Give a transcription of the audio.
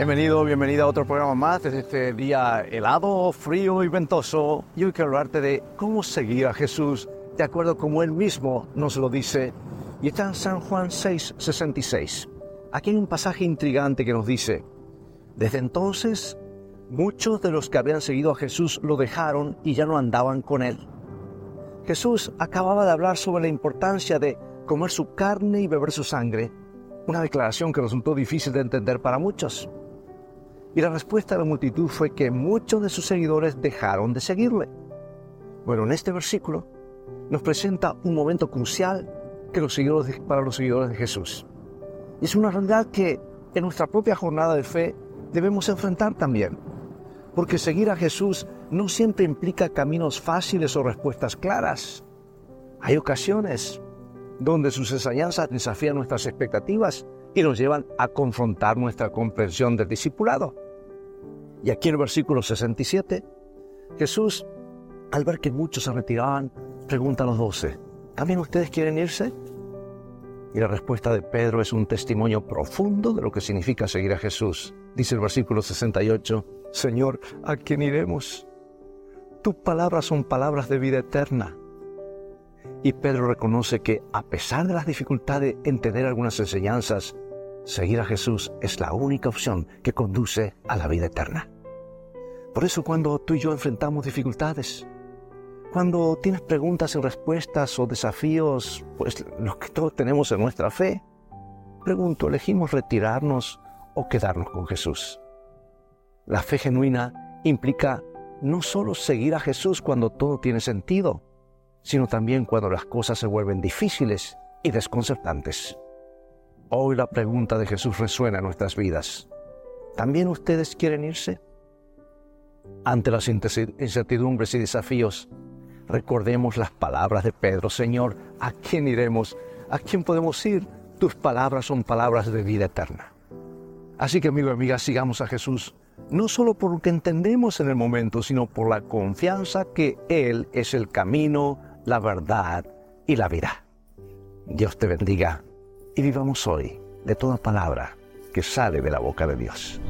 Bienvenido, bienvenida a otro programa más desde este día helado, frío y ventoso. Y hoy quiero hablarte de cómo seguir a Jesús de acuerdo como Él mismo nos lo dice. Y está en San Juan 6, 66. Aquí hay un pasaje intrigante que nos dice, desde entonces muchos de los que habían seguido a Jesús lo dejaron y ya no andaban con Él. Jesús acababa de hablar sobre la importancia de comer su carne y beber su sangre, una declaración que resultó difícil de entender para muchos. Y la respuesta de la multitud fue que muchos de sus seguidores dejaron de seguirle. Bueno, en este versículo nos presenta un momento crucial que los seguidores para los seguidores de Jesús. Y es una realidad que en nuestra propia jornada de fe debemos enfrentar también. Porque seguir a Jesús no siempre implica caminos fáciles o respuestas claras. Hay ocasiones donde sus enseñanzas desafían nuestras expectativas y nos llevan a confrontar nuestra comprensión del discipulado. Y aquí en el versículo 67, Jesús, al ver que muchos se retiraban, pregunta a los doce, ¿también ustedes quieren irse? Y la respuesta de Pedro es un testimonio profundo de lo que significa seguir a Jesús. Dice el versículo 68, Señor, ¿a quién iremos? Tus palabras son palabras de vida eterna. Y Pedro reconoce que a pesar de las dificultades de entender algunas enseñanzas, seguir a Jesús es la única opción que conduce a la vida eterna. Por eso cuando tú y yo enfrentamos dificultades, cuando tienes preguntas y respuestas o desafíos, pues los que todos tenemos en nuestra fe, pregunto, ¿elegimos retirarnos o quedarnos con Jesús? La fe genuina implica no solo seguir a Jesús cuando todo tiene sentido, sino también cuando las cosas se vuelven difíciles y desconcertantes. Hoy la pregunta de Jesús resuena en nuestras vidas. ¿También ustedes quieren irse? Ante las incertidumbres y desafíos, recordemos las palabras de Pedro, Señor, ¿a quién iremos? ¿A quién podemos ir? Tus palabras son palabras de vida eterna. Así que, amigo y amiga, sigamos a Jesús, no solo por lo que entendemos en el momento, sino por la confianza que Él es el camino, la verdad y la vida. Dios te bendiga y vivamos hoy de toda palabra que sale de la boca de Dios.